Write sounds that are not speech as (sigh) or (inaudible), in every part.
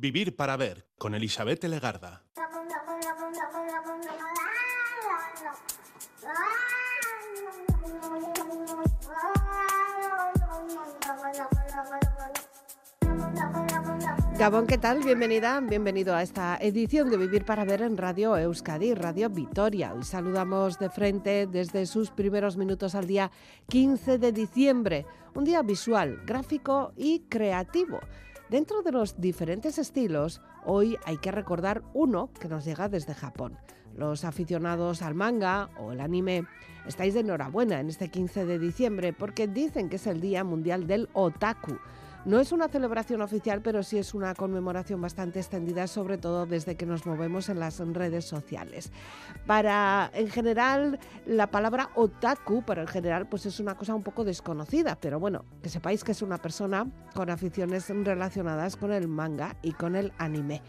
Vivir para ver con Elizabeth Legarda. Gabón, ¿qué tal? Bienvenida, bienvenido a esta edición de Vivir para Ver en Radio Euskadi, Radio Vitoria. Hoy saludamos de frente desde sus primeros minutos al día 15 de diciembre, un día visual, gráfico y creativo. Dentro de los diferentes estilos, hoy hay que recordar uno que nos llega desde Japón. Los aficionados al manga o el anime estáis de enhorabuena en este 15 de diciembre porque dicen que es el Día Mundial del Otaku no es una celebración oficial, pero sí es una conmemoración bastante extendida, sobre todo desde que nos movemos en las redes sociales. Para, en general, la palabra otaku, para en general, pues es una cosa un poco desconocida, pero bueno, que sepáis que es una persona con aficiones relacionadas con el manga y con el anime.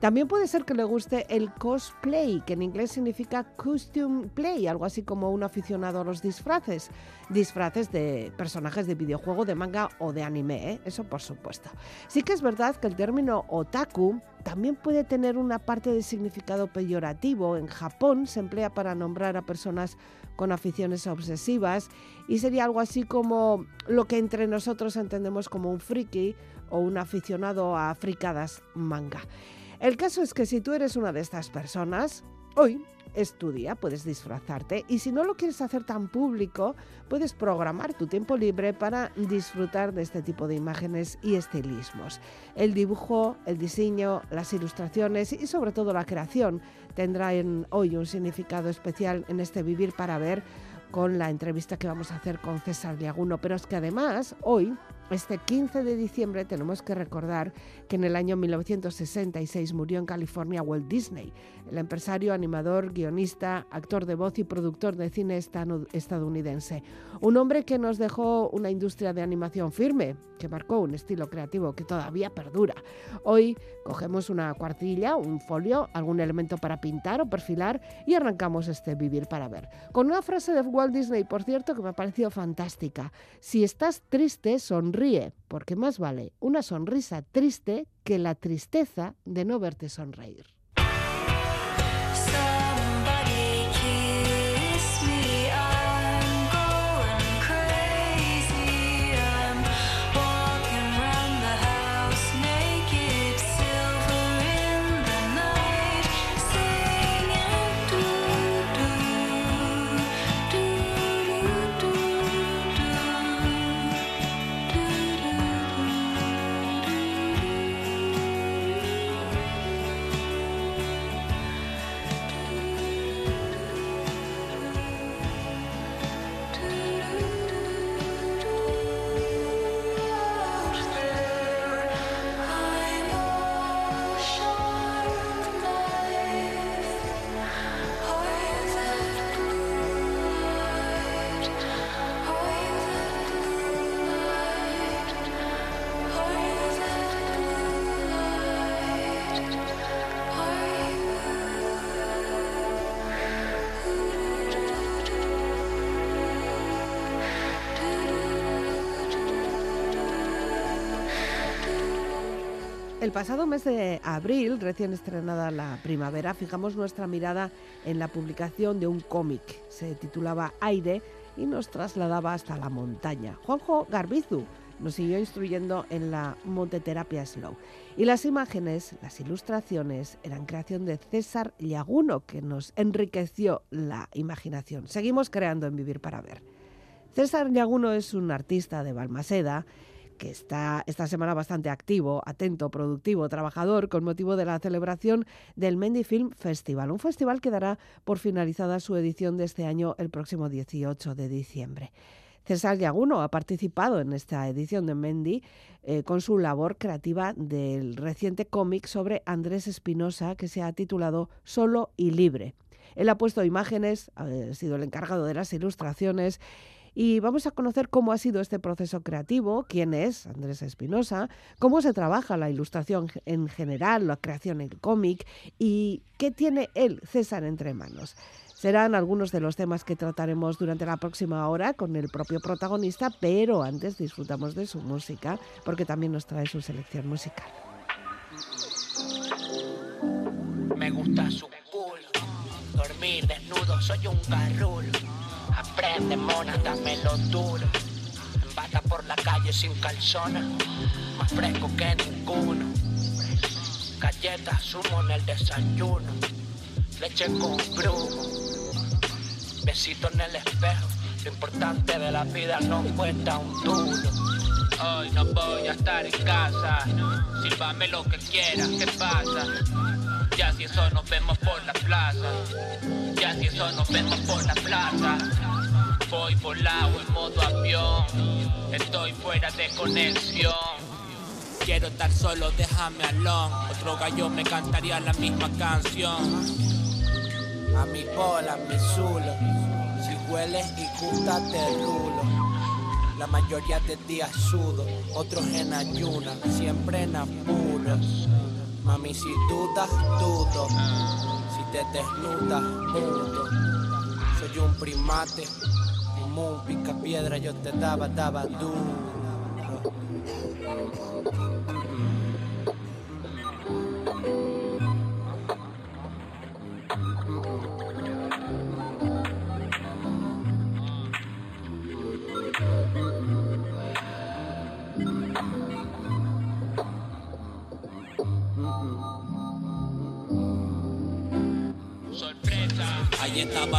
También puede ser que le guste el cosplay, que en inglés significa costume play, algo así como un aficionado a los disfraces, disfraces de personajes de videojuego, de manga o de anime, ¿eh? eso por supuesto. Sí que es verdad que el término otaku también puede tener una parte de significado peyorativo. En Japón se emplea para nombrar a personas con aficiones obsesivas y sería algo así como lo que entre nosotros entendemos como un friki o un aficionado a fricadas manga. El caso es que si tú eres una de estas personas, hoy es tu día, puedes disfrazarte y si no lo quieres hacer tan público, puedes programar tu tiempo libre para disfrutar de este tipo de imágenes y estilismos. El dibujo, el diseño, las ilustraciones y sobre todo la creación tendrán hoy un significado especial en este vivir para ver con la entrevista que vamos a hacer con César Liaguno, pero es que además hoy este 15 de diciembre tenemos que recordar que en el año 1966 murió en California Walt Disney, el empresario, animador, guionista, actor de voz y productor de cine estadounidense. Un hombre que nos dejó una industria de animación firme, que marcó un estilo creativo que todavía perdura. Hoy cogemos una cuartilla, un folio, algún elemento para pintar o perfilar y arrancamos este vivir para ver. Con una frase de Walt Disney, por cierto, que me ha parecido fantástica. Si estás triste, sonríe Ríe, porque más vale una sonrisa triste que la tristeza de no verte sonreír. El pasado mes de abril, recién estrenada la primavera, fijamos nuestra mirada en la publicación de un cómic. Se titulaba Aire y nos trasladaba hasta la montaña. Juanjo Garbizu nos siguió instruyendo en la monteterapia slow. Y las imágenes, las ilustraciones, eran creación de César Llaguno, que nos enriqueció la imaginación. Seguimos creando en Vivir para Ver. César Llaguno es un artista de Balmaseda que está esta semana bastante activo, atento, productivo, trabajador, con motivo de la celebración del Mendy Film Festival, un festival que dará por finalizada su edición de este año el próximo 18 de diciembre. César Yaguno ha participado en esta edición de Mendy eh, con su labor creativa del reciente cómic sobre Andrés Espinosa que se ha titulado Solo y Libre. Él ha puesto imágenes, ha sido el encargado de las ilustraciones y vamos a conocer cómo ha sido este proceso creativo, quién es Andrés Espinosa, cómo se trabaja la ilustración en general, la creación en cómic y qué tiene él, César, entre manos. Serán algunos de los temas que trataremos durante la próxima hora con el propio protagonista, pero antes disfrutamos de su música porque también nos trae su selección musical. Me gusta su culo. Dormir desnudo, soy un garrulo. Aprende, mona, lo duro. Bata por la calle sin calzona. Más fresco que ninguno. Galletas, sumo en el desayuno. Leche con brujo. Besito en el espejo. Lo importante de la vida no cuesta un duro. Hoy no voy a estar en casa. Sírvame lo que quieras, ¿qué pasa? Ya si eso nos vemos por la plaza. Ya si eso nos vemos por la plaza. Voy volado en modo avión. Estoy fuera de conexión. Quiero estar solo, déjame alone. Otro gallo me cantaría la misma canción. A mi bola, mi zulo. Si hueles y gusta, te rulo. La mayoría de días sudo, otros en ayuna, siempre en apuros. Mami, si dudas, dudo. Si te desnudas, mudo. Soy un primate, pica piedra, yo te daba, daba duro.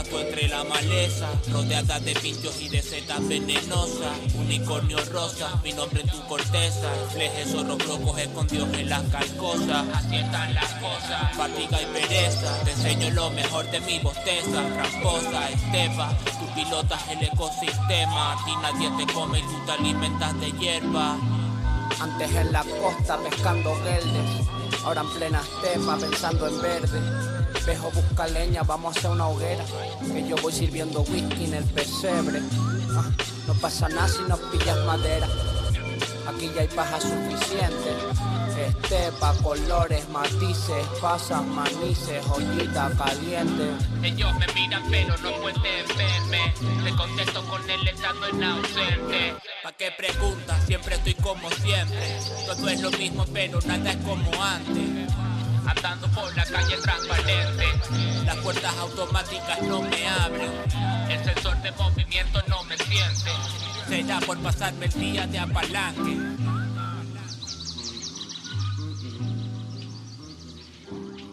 Tú entre la maleza, rodeada de pinchos y de setas venenosas. Unicornio rosa, mi nombre en tu corteza. Flejes zorros locos escondidos en las calcosas. Así están las cosas, fatiga y pereza. Te enseño lo mejor de mi bosteza. Tramposa, estepa, tú pilotas el ecosistema. A ti nadie te come y tú te alimentas de hierba. Antes en la costa pescando verdes, ahora en plena estepa pensando en verde espejo busca leña, vamos a hacer una hoguera. Que yo voy sirviendo whisky en el pesebre. Ah, no pasa nada si nos pillas madera. Aquí ya hay paja suficiente. Estepa, colores, matices, pasas, manices, joyita caliente. Ellos me miran pero no pueden verme. Te contesto con el estado en ausente. ¿Pa' qué preguntas? Siempre estoy como siempre. Todo es lo mismo pero nada es como antes andando por la calle transparente. Las puertas automáticas no me abren, el sensor de movimiento no me siente. Será por pasarme el día de apalanque.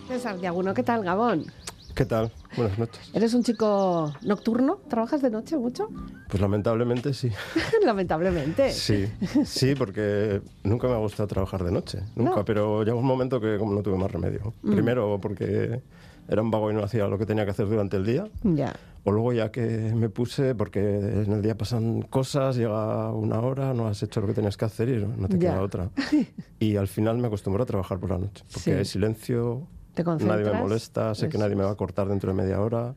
César Diaguno, ¿qué tal, Gabón? ¿Qué tal? Buenas noches. ¿Eres un chico nocturno? ¿Trabajas de noche mucho? Pues lamentablemente sí. (laughs) lamentablemente. Sí, sí, porque nunca me ha gustado trabajar de noche, nunca, pero llegó un momento que como no tuve más remedio. Mm. Primero porque era un vago y no hacía lo que tenía que hacer durante el día. Ya. O luego ya que me puse, porque en el día pasan cosas, llega una hora, no has hecho lo que tenías que hacer y no te queda otra. (laughs) y al final me acostumbré a trabajar por la noche, porque hay silencio, nadie me molesta, sé que nadie me va a cortar dentro de media hora.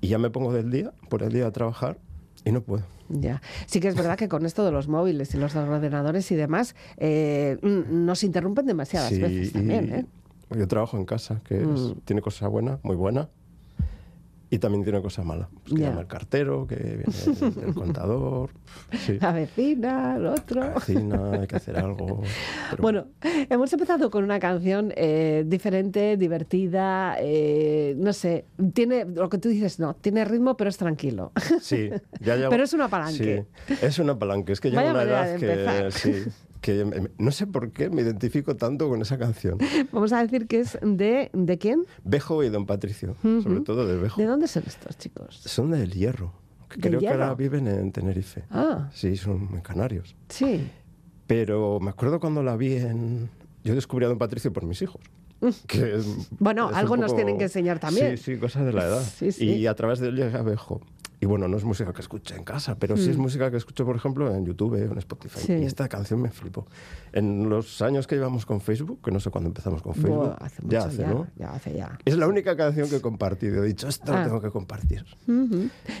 Y ya me pongo del día, por el día a trabajar y no puedo. Ya. Sí que es verdad que con esto de los móviles y los ordenadores y demás, eh, nos interrumpen demasiadas veces también. ¿eh? Yo trabajo en casa, que mm. tiene cosas buenas, muy buenas, y también tiene cosas malas. Pues que llama el cartero, que viene el, (laughs) contador. La vecina, el otro. La vecina, hay que hacer algo. Bueno, hemos empezado con una canción eh, diferente, divertida, eh, no sé, tiene lo que tú dices, no, tiene ritmo, pero es tranquilo. Sí, ya (laughs) Pero es una palanque. Sí, es una palanque. Es que llega una edad que. Sí, que no sé por qué me identifico tanto con esa canción. (laughs) Vamos a decir que es de, ¿de quién? Bejo y Don Patricio, sobre todo de Bejo. ¿De dónde son estos chicos? Son del Hierro. creo que ahora viven en Tenerife. Ah. Sí, son muy canarios. Sí. Pero me acuerdo cuando la vi en... Yo descubrí a Don Patricio por mis hijos. (laughs) Que bueno, algo nos tienen que enseñar también. Sí, sí, cosas de la edad. Sí, sí. Y a través de él llega a Bejo. Y bueno, no es música que escuche en casa, pero sí es mm. música que escucho, por ejemplo, en YouTube o en Spotify. Y esta canción me flipó. En los años que llevamos con Facebook, que no sé cuándo empezamos con Facebook, ya hace, ¿no? Ya hace ya. Es la única canción que he compartido. He dicho, esto lo ah. tengo que compartir.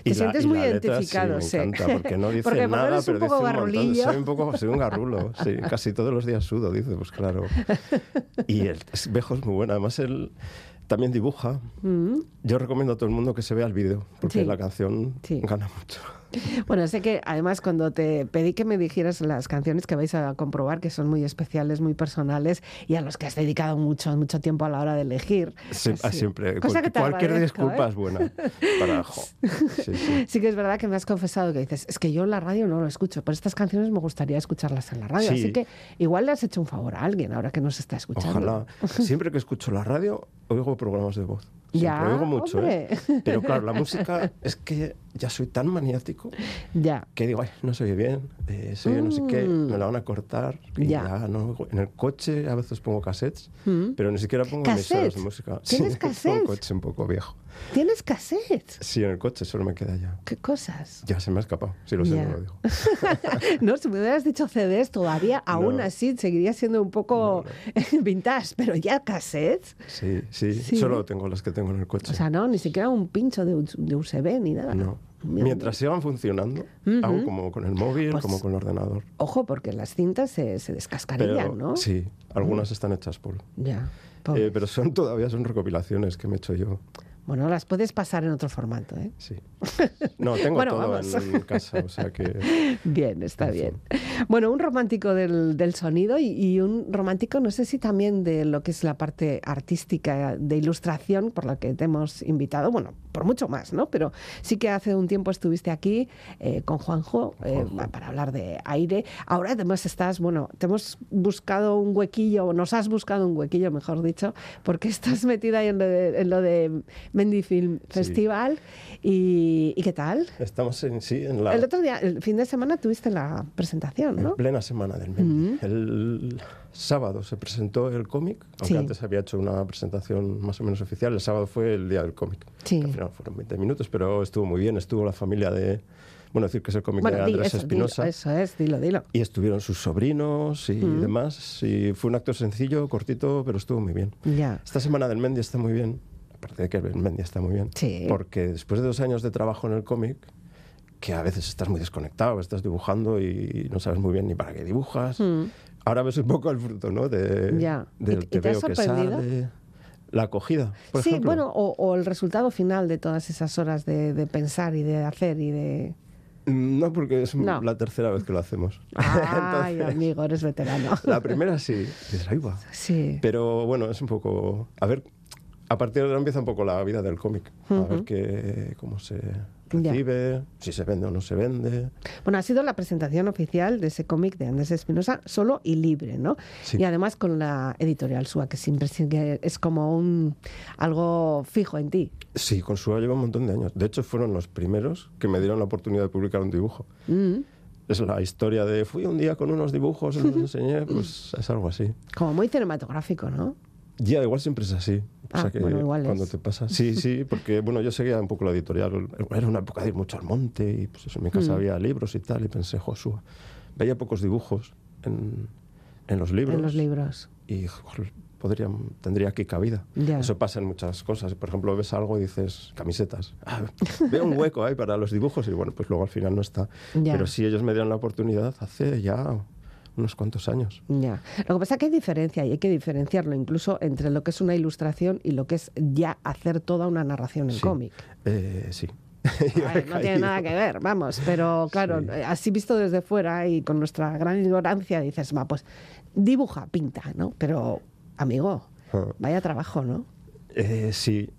Te sientes muy identificado, sí. Me encanta, porque no (laughs) dice nada, pero dice un montón. Soy un poco, soy un garrulo, sí. (laughs) Casi todos los días sudo, dice, pues claro. Y el espejo es muy bueno. Además, el también dibuja. Mm. Yo recomiendo a todo el mundo que se vea el vídeo, porque la canción gana mucho. (laughs) Bueno, sé que además cuando te pedí que me dijeras las canciones que vais a comprobar, que son muy especiales, muy personales y a los que has dedicado mucho, mucho tiempo a la hora de elegir. Ah, siempre. cualquier disculpa ¿eh? es buena. Para, (laughs) sí, que es verdad que me has confesado que dices, es que yo en la radio no lo escucho, pero estas canciones me gustaría escucharlas en la radio. Así que igual le has hecho un favor a alguien ahora que nos está escuchando. Ojalá. (laughs) Siempre que escucho la radio, oigo programas de voz. Ya, oigo mucho, ¿eh? Pero claro, la (laughs) música es que ya soy tan maniático ya. que digo, Ay, no se oye bien, eh, soy no sé qué, mm. me la van a cortar. Y ya. no, en el coche a veces pongo cassettes, mm. pero ni siquiera pongo emisoras de música. (laughs) ¿Tienes sí, cassettes? un coche un poco viejo. ¿Tienes cassettes? Sí, en el coche solo me queda ya. ¿Qué cosas? Ya se me ha escapado, si lo sé, no lo digo. (laughs) no, si me hubieras dicho CDs todavía, aún así seguiría siendo un poco (laughs) vintage, pero ya cassettes. Sí, sí, solo tengo las que tengo en el coche. O sea, no, ni siquiera un pincho de, de USB ni nada. No. Mientras sigan funcionando, hago como con el móvil, pues como con el ordenador. Ojo, porque las cintas se, se descascarían, ¿no? Sí, algunas están hechas por. Ya. Eh, pero son todavía son recopilaciones que me he hecho yo. Bueno, las puedes pasar en otro formato, ¿eh? Sí. No, (laughs) tengo todo en, casa, o sea que... (laughs) Bien, está bien. Bueno, un romántico del, del sonido y, y, un romántico, no sé si también de lo que es la parte artística de ilustración por la que te hemos invitado, bueno, por mucho más, ¿no? Pero sí que hace un tiempo estuviste aquí eh, con Juanjo, eh, para hablar de aire. Ahora además estás, bueno, te hemos buscado un huequillo, nos has buscado un huequillo, mejor dicho, porque estás (laughs) metida ahí en lo de, en lo de Mendy Film Festival. Y, qué tal? Estamos en, sí, en la... El otro día, el fin de semana tuviste la presentación, ¿no? En plena semana del Mendy. El sábado se presentó el cómic, aunque antes había hecho una presentación más o menos oficial. El sábado fue el día del cómic. Sí. al final fueron 20 minutos, pero estuvo muy bien. Estuvo la familia de... Bueno, decir que es el cómic de Andrés Espinosa. Eso es, dilo, dilo. Y estuvieron sus sobrinos y demás. Y fue un acto sencillo, cortito, pero estuvo muy bien. Ya. Esta semana del Mendy está muy bien. Aparte de que el Mendy está muy bien. Sí. Porque después de dos años de trabajo en el cómic, que a veces estás muy desconectado, estás dibujando y no sabes muy bien ni para qué dibujas. Ahora ves un poco el fruto, ¿no? De, ya. Del ¿Y, te veo que sale la acogida, por sí, ejemplo. bueno, o, el resultado final de todas esas horas de, pensar y de hacer y de... Mm, no, porque es la tercera vez que lo hacemos. (laughs) Ay, (laughs) amigo, eres veterano. La primera sí, dices. Sí. Pero bueno, es un poco... A ver, a partir de ahora empieza un poco la vida del cómic. A ver qué, cómo se recibe, si se vende o no se vende. Bueno, ha sido la presentación oficial de ese cómic de Andrés Espinosa, solo y libre, ¿no? Y además con la editorial SUA, que siempre es como un algo fijo en ti. Sí, con SUA lleva un montón de años. De hecho, fueron los primeros que me dieron la oportunidad de publicar un dibujo. Mm. Es la historia de fui un día con unos dibujos y los enseñé, pues es algo así. Como muy cinematográfico, ¿no? Ya, igual siempre es así. O sea ah, que cuando te pasa. Sí, (laughs) sí, porque bueno, yo seguía un poco la editorial. Era una época de ir mucho al monte y pues en mi casa mm. había libros y tal. Y pensé, Josué, veía pocos dibujos en, en los libros. En los libros. Y podría, tendría aquí cabida. Eso pasa en muchas cosas. Por ejemplo, ves algo y dices, camisetas. (laughs) Ah, veo un hueco ahí para los dibujos y bueno, pues luego al final no está. Pero si ellos me dieron la oportunidad hace ya unos cuantos años. Ya. Lo que pasa es que hay diferencia y hay que diferenciarlo incluso entre lo que es una ilustración y lo que es ya hacer toda una narración en cómic. Eh, sí. (laughs) no tiene nada que ver, vamos, pero claro, así visto desde fuera y con nuestra gran ignorancia dices, va, pues dibuja, pinta, ¿no? Pero, amigo, ah. vaya trabajo, ¿no? Eh, sí,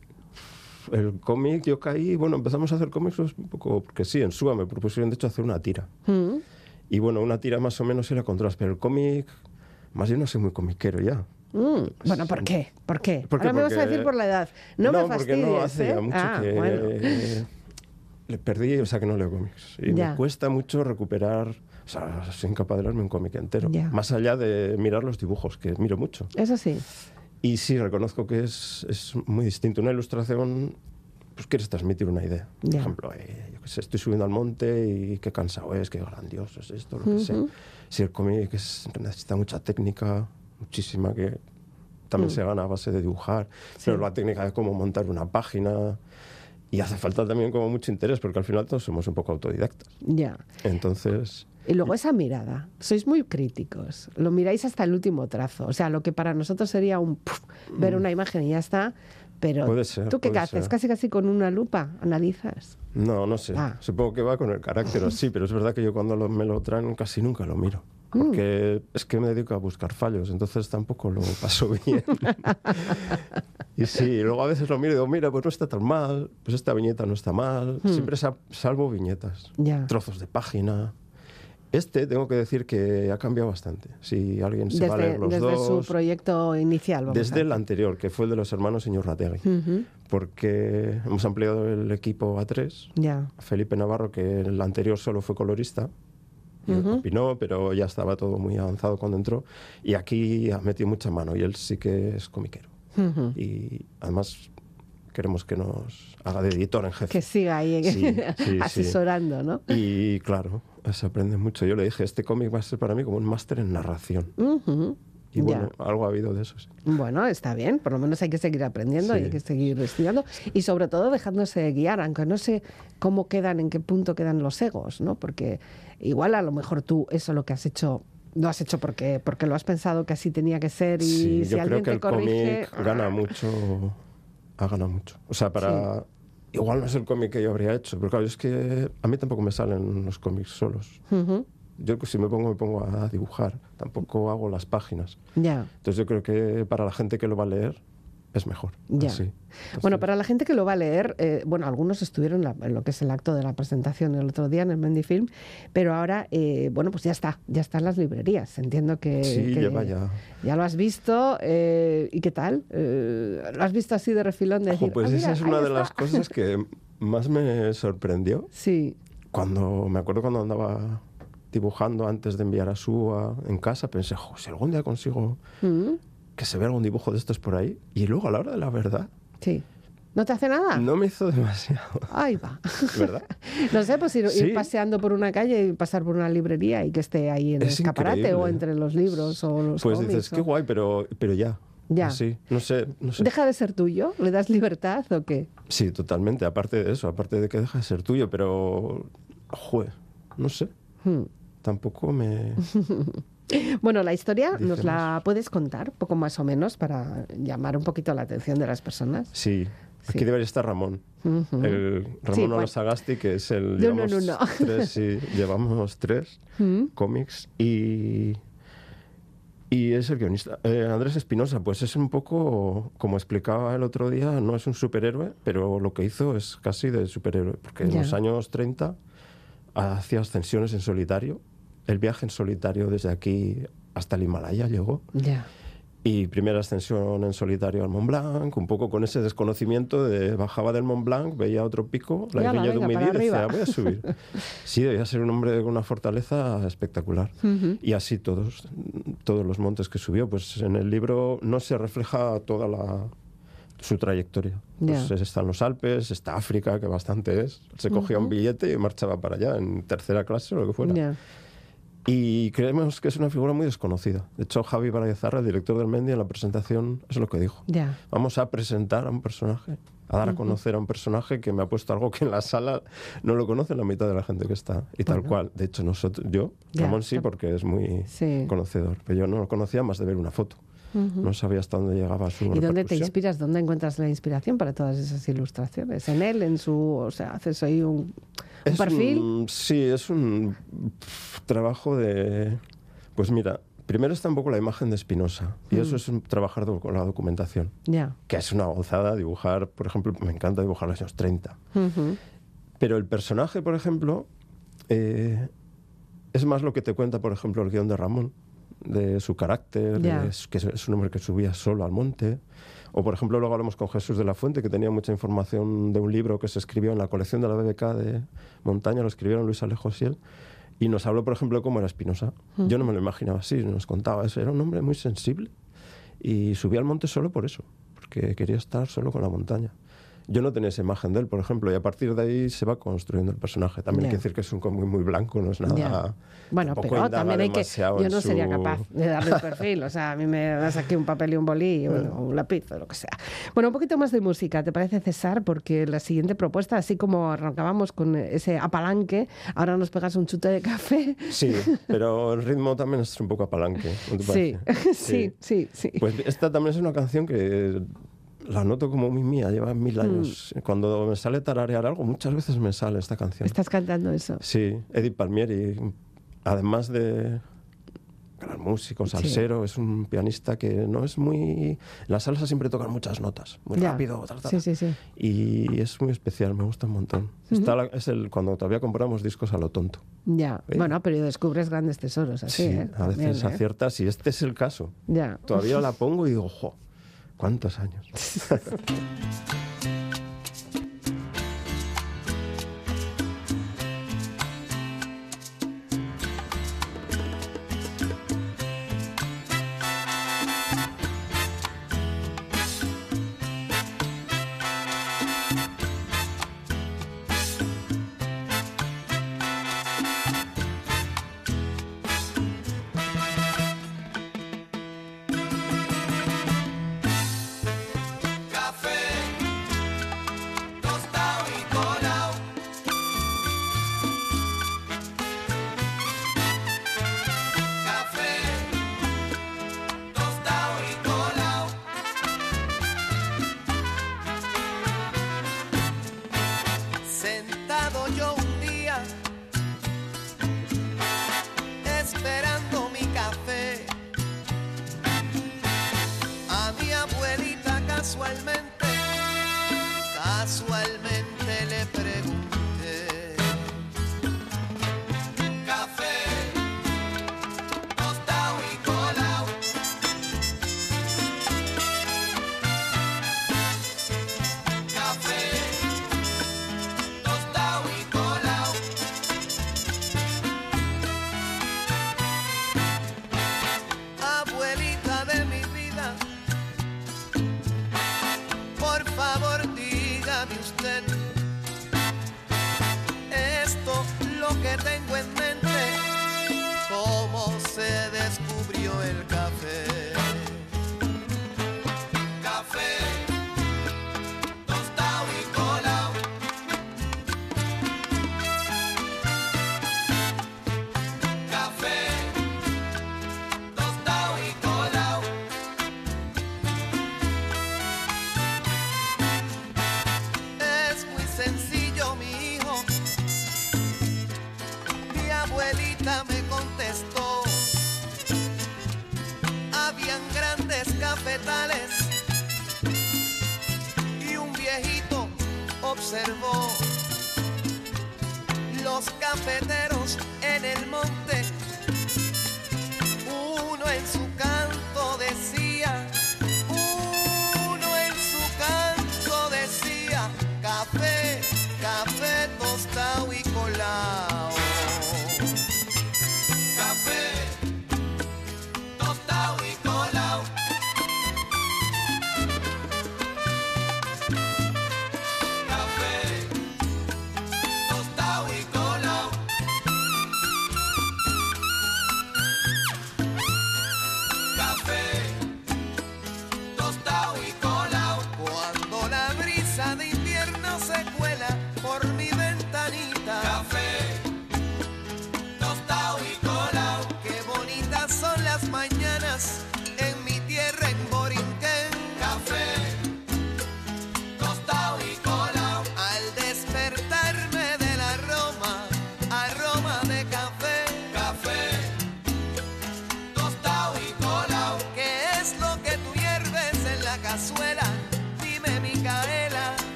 el cómic yo caí, bueno, empezamos a hacer cómics un poco, porque sí, en SUA me propusieron de hecho hacer una tira. Mm. Y bueno, una tira más o menos era contras, pero el cómic, más bien no soy muy comiquero ya. Mm, bueno, ¿por qué? ¿Por qué? Ahora me vas a decir por la edad. No, me fastidies, porque no hace ¿eh? mucho ah, que (laughs) le perdí, o sea que no leo cómics. Y me cuesta mucho recuperar, o sea, soy incapaz de leerme un cómic entero. Más allá de mirar los dibujos, que miro mucho. Eso sí. Y sí, reconozco que es, es muy distinto. Una ilustración pues quieres transmitir una idea. Por ejemplo, eh, yo sé, estoy subiendo al monte y qué cansado es, qué grandioso es esto, lo que sea. Si el cómic necesita mucha técnica, muchísima, que también mm. se gana a base de dibujar, pero la técnica es cómo montar una página. Y hace falta también como mucho interés, porque al final todos somos un poco autodidactas. Ya. Entonces... Y luego esa mirada, sois muy críticos, lo miráis hasta el último trazo. O sea, lo que para nosotros sería un ver mm. una imagen y ya está, Pero Puede ser, ¿tú qué puede haces? ser. Casi casi con una lupa analizas. No, no sé. Ah. Supongo que va con el carácter sí, pero es verdad que yo cuando lo- me lo traen casi nunca lo miro. Mm. Porque es que me dedico a buscar fallos, entonces tampoco lo paso bien. (laughs) y sí, luego a veces lo miro y digo, mira, pues no está tan mal, pues esta viñeta no está mal. Siempre sa- salvo viñetas. Ya. trozos de página. Este tengo que decir que ha cambiado bastante. Si alguien se va a Desde, leer los desde dos. su proyecto inicial, vamos Desde a el anterior, que fue el de los hermanos señor Rategui. Ujú, Porque hemos ampliado el equipo a tres. Ya. Felipe Navarro, que el anterior solo fue colorista, y opinó, pero ya estaba todo muy avanzado cuando entró. Y aquí ha metido mucha mano y él sí que es comiquero. Ujú. Y además queremos que nos haga de editor en jefe. Que siga ahí Sí, (laughs) sí, sí. asesorando, ¿no? Y claro, se aprende mucho. Yo le dije, este cómic va a ser para mí como un máster en narración. Y bueno, Ya. algo ha habido de eso. sí. Bueno, está bien, por lo menos hay que seguir aprendiendo, Sí. hay que seguir estudiando y sobre todo dejándose guiar, aunque no sé cómo quedan, en qué punto quedan los egos, ¿no? Porque igual a lo mejor tú eso lo que has hecho lo has hecho porque porque lo has pensado que así tenía que ser y Sí, si yo alguien creo que te el corrige cómic gana mucho, ha ganado mucho. O sea, para... Igual no es el cómic que yo habría hecho, pero claro, es que a mí tampoco me salen los cómics solos. Ujú, Yo si me pongo, me pongo a dibujar, tampoco hago las páginas. Ya. Entonces yo creo que para la gente que lo va a leer es mejor. Ya. así. Bueno, para la gente que lo va a leer, eh, bueno, algunos estuvieron en, la- en lo que es el acto de la presentación el otro día en el Mendifilm, pero ahora, eh, bueno, pues ya está, ya está en las librerías. Entiendo que, Sí, que ya. ya lo has visto. eh, ¿Y qué tal? Eh, ¿Lo has visto así de refilón? De Ojo, decir, pues "Ah, esa es una de está"? las cosas que (laughs) más me sorprendió. Sí, Cuando me acuerdo cuando andaba dibujando antes de enviar a Sua en casa, pensé, "Jo, si algún día consigo Mm, que se vea algún dibujo de estos por ahí. Y luego a la hora de la verdad, sí. ¿No te hace nada? no me hizo demasiado, Ahí va. ¿verdad? (laughs) No sé, pues ir, ir Sí. paseando por una calle y pasar por una librería y que esté ahí en el Es escaparate o increíble. entre los libros o los Pues cómics. dices, o- qué guay, pero, pero ya. Ya. Sí, no sé, no sé. ¿Deja de ser tuyo? ¿Le das libertad o qué? Sí, totalmente. Aparte de eso, aparte de que deja de ser tuyo, pero. Jue, no sé. Hmm. Tampoco me. (laughs) Bueno, la historia nos la puedes contar, poco más o menos, para llamar un poquito la atención de las personas. Sí. Aquí Sí. debería estar Ramón. El Ramón Sí, bueno. Que es el. No, llevamos no, no. (laughs) Tres, sí, llevamos tres Mm. cómics y. Y es el guionista. Eh, Andrés Espinosa, pues es un poco, como explicaba el otro día, no es un superhéroe, pero lo que hizo es casi de superhéroe, porque en los años 30 hacía ascensiones en solitario. El viaje en solitario desde aquí hasta el Himalaya llegó. Y primera ascensión en solitario al Mont Blanc, un poco con ese desconocimiento de bajaba del Mont Blanc, veía otro pico, la Iriña de Humidí, decía, voy a subir. (laughs) Sí, debía ser un hombre con una fortaleza espectacular. Y así todos, todos los montes que subió. Pues en el libro no se refleja toda la su trayectoria. Pues están los Alpes, está África, que bastante es. Se cogía un billete y marchaba para allá, en tercera clase o lo que fuera. Y creemos que es una figura muy desconocida. De hecho, Javi Barayezarra, el director del Mendy, en la presentación es lo que dijo. Ya. Vamos a presentar a un personaje, a dar a conocer a un personaje que me ha puesto algo que en la sala no lo conoce la mitad de la gente que está. Y tal cual. De hecho, nosotros, yo. Ramón sí, porque es muy Sí. conocedor. Pero yo no lo conocía más de ver una foto. No sabía hasta dónde llegaba su ¿Y dónde te inspiras? ¿Dónde encuentras la inspiración para todas esas ilustraciones? ¿En él? ¿En su...? O sea, haces ahí un, un Es perfil? un- sí, es un trabajo de... Pues mira, primero está un poco la imagen de Spinoza. Y Mm. eso es un trabajar con la documentación. Ya. Que es una gozada dibujar, por ejemplo, me encanta dibujar los años 30. Ujú. Pero el personaje, por ejemplo, eh, es más lo que te cuenta, por ejemplo, el guion de Ramón, de su carácter, de que es- un hombre que subía solo al monte. O, por ejemplo, luego hablamos con Jesús de la Fuente, que tenía mucha información de un libro que se escribió en la colección de la BBK de Montaña, lo escribieron Luis Alejo y él. Y nos habló, por ejemplo, de cómo era Espinosa. Yo no me lo imaginaba así, nos contaba eso. Era un hombre muy sensible y subía al monte solo por eso, porque quería estar solo con la montaña. Yo no tenía esa imagen de él, por ejemplo, y a partir de ahí se va construyendo el personaje. También hay que decir que es un cómic muy blanco, no es nada. Bueno, pero también hay que... Yo no sería su- capaz de darle un perfil. O sea, a mí me das aquí un papel y un bolí, (laughs) bueno, un lápiz o lo que sea. Bueno, un poquito más de música, ¿te parece, César? Porque la siguiente propuesta, así como arrancábamos con ese apalanque, ahora nos pegas un chute de café. Sí, (laughs) pero el ritmo también es un poco apalanque. ¿no te Sí, (laughs) sí, sí, sí. Pues esta también es una canción que la noto como muy mía, lleva mil años. Cuando me sale tararear algo, muchas veces me sale esta canción. ¿Estás cantando eso? Sí, Edith Palmieri, además de gran músico, salsero, es un pianista que no es muy... La salsa siempre tocan muchas notas, muy rápido, tal, tal. Sí, sí, sí. Y es muy especial, me gusta un montón. Está es el cuando todavía compramos discos a lo tonto. Ya, bueno, pero descubres grandes tesoros así, sí, ¿eh? a veces ¿eh? aciertas y este es el caso. Ya. Todavía (laughs) la pongo y digo, ¡jo! ¿Cuántos años? (laughs)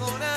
soledad.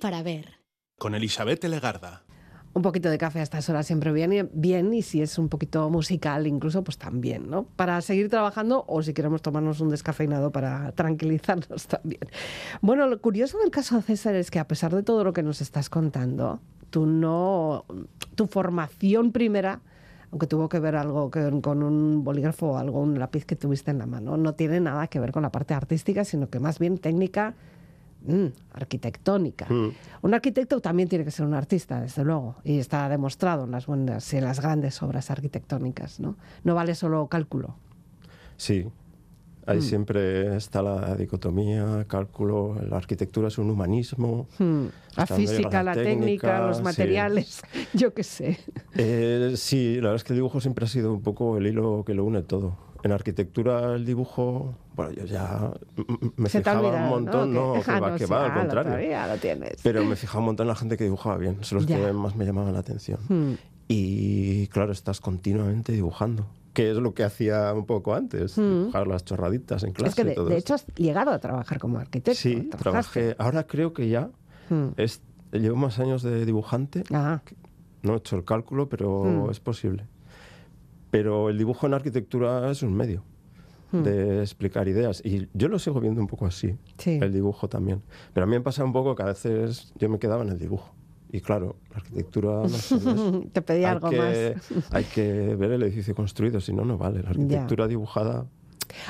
Para ver. Con Elizabeth Legarda. Un poquito de café a estas horas siempre viene bien y si es un poquito musical incluso, pues también, ¿no? Para seguir trabajando o si queremos tomarnos un descafeinado para tranquilizarnos (laughs) también. Bueno, lo curioso del caso de César es que a pesar de todo lo que nos estás contando, tú no, tu formación primera aunque tuvo que ver algo con un bolígrafo o algo, un lápiz que tuviste en la mano, no tiene nada que ver con la parte artística, sino que más bien técnica Mm, arquitectónica. Mm. Un arquitecto también tiene que ser un artista, desde luego, y está demostrado en las buenas, en las grandes obras arquitectónicas, ¿no? No vale solo cálculo. Sí, ahí mm. siempre está la dicotomía, cálculo, la arquitectura es un humanismo. La física, la, técnica, los materiales, (laughs) yo qué sé. Eh, sí, la verdad es que el dibujo siempre ha sido un poco el hilo que lo une todo. En arquitectura el dibujo, bueno, yo ya me fijaba un montón, (laughs) no, que, va, que va, al contrario. Pero me (laughs) fijaba un montón en la gente que dibujaba bien, son los que más me llamaban la atención. Hmm. Y claro, estás continuamente dibujando que es lo que hacía un poco antes, hmm. dibujar las chorraditas en clase. Es que de, hecho has llegado a trabajar como arquitecto. Sí, trabajé. Ahora creo que ya hmm. es, llevo más años de dibujante. No he hecho el cálculo, pero es posible. Pero el dibujo en arquitectura es un medio hmm. de explicar ideas. Y yo lo sigo viendo un poco así, el dibujo también. Pero a mí me pasa un poco que a veces yo me quedaba en el dibujo. Y claro, la arquitectura no (laughs) Te pedía algo más. hay que ver el edificio construido, si no, no vale. La arquitectura dibujada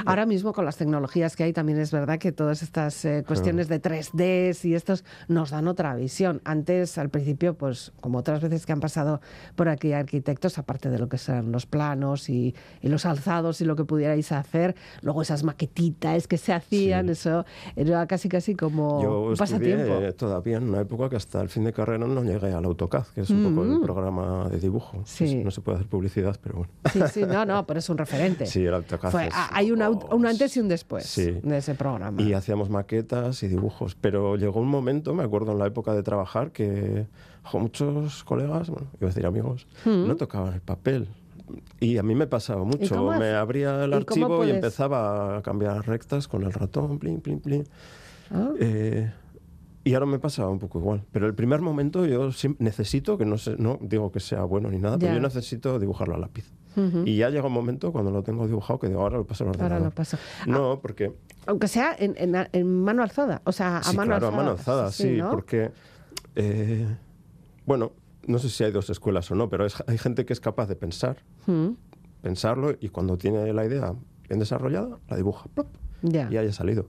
Ahora mismo con las tecnologías que hay también es verdad que todas estas eh, cuestiones de 3D y estos nos dan otra visión. Antes, al principio, pues como otras veces que han pasado por aquí arquitectos, aparte de lo que son los planos y, los alzados y lo que pudierais hacer, luego esas maquetitas que se hacían, eso era casi casi como Yo un pasatiempo. todavía en una época que hasta el fin de carrera no llegué al AutoCAD, que es un poco el mm. programa de dibujo. no se puede hacer publicidad, pero bueno. Sí, sí, no, no, pero es un referente. (laughs) Sí, el AutoCAD. hay un, antes y un después de ese programa. Y hacíamos maquetas y dibujos. Pero llegó un momento, me acuerdo en la época de trabajar, que muchos colegas, bueno, iba a decir amigos, mm. no tocaban el papel. Y a mí me pasaba mucho. Me abría el archivo y empezaba a cambiar rectas con el ratón, plin, plin, plin. Ah. Eh, y ahora me pasaba un poco igual. Pero el primer momento yo necesito, que no, sé, no digo que sea bueno ni nada, pero yo necesito dibujarlo a lápiz. Y ya llega un momento cuando lo tengo dibujado que digo, ahora lo paso al ordenador. Ahora lo paso. No, porque... Aunque sea en, en, mano alzada, o sea, a mano claro, alzada. a mano alzada, sí, porque... Eh, bueno, no sé si hay dos escuelas o no, pero hay gente que es capaz de pensar, pensarlo, y cuando tiene la idea bien desarrollada, la dibuja, y haya salido.